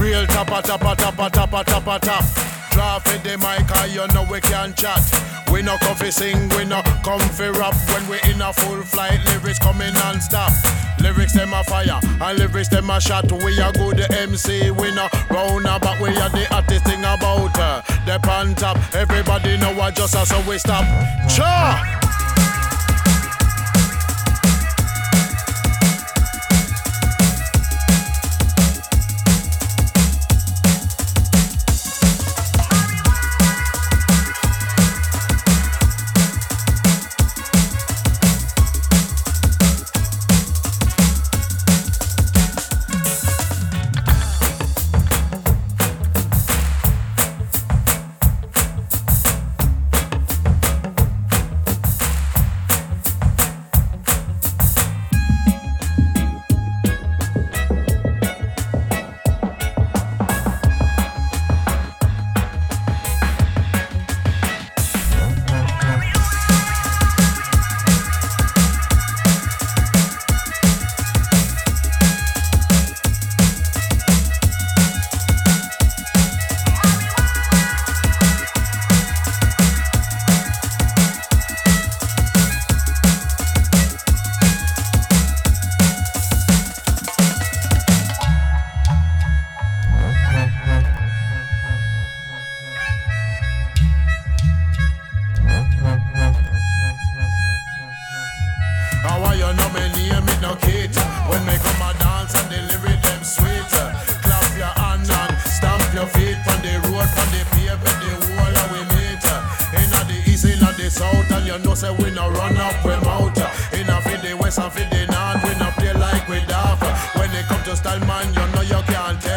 real tappa tappa tappa tappa tappa tap. Draw for the mic, cause you know we can chat. We no comfy sing, we no comfy rap. When we in a full flight, lyrics coming non-stop. Lyrics them a fire, and lyrics them a shot. We a good MC, we no round about. We are the hottest thing about uh, the pan top. Everybody know what just us, so we stop. Cha! you know say we no run up we mouth. In a fit the west and fit the north, we no play like we daft. When it come to style, man, you know you can't.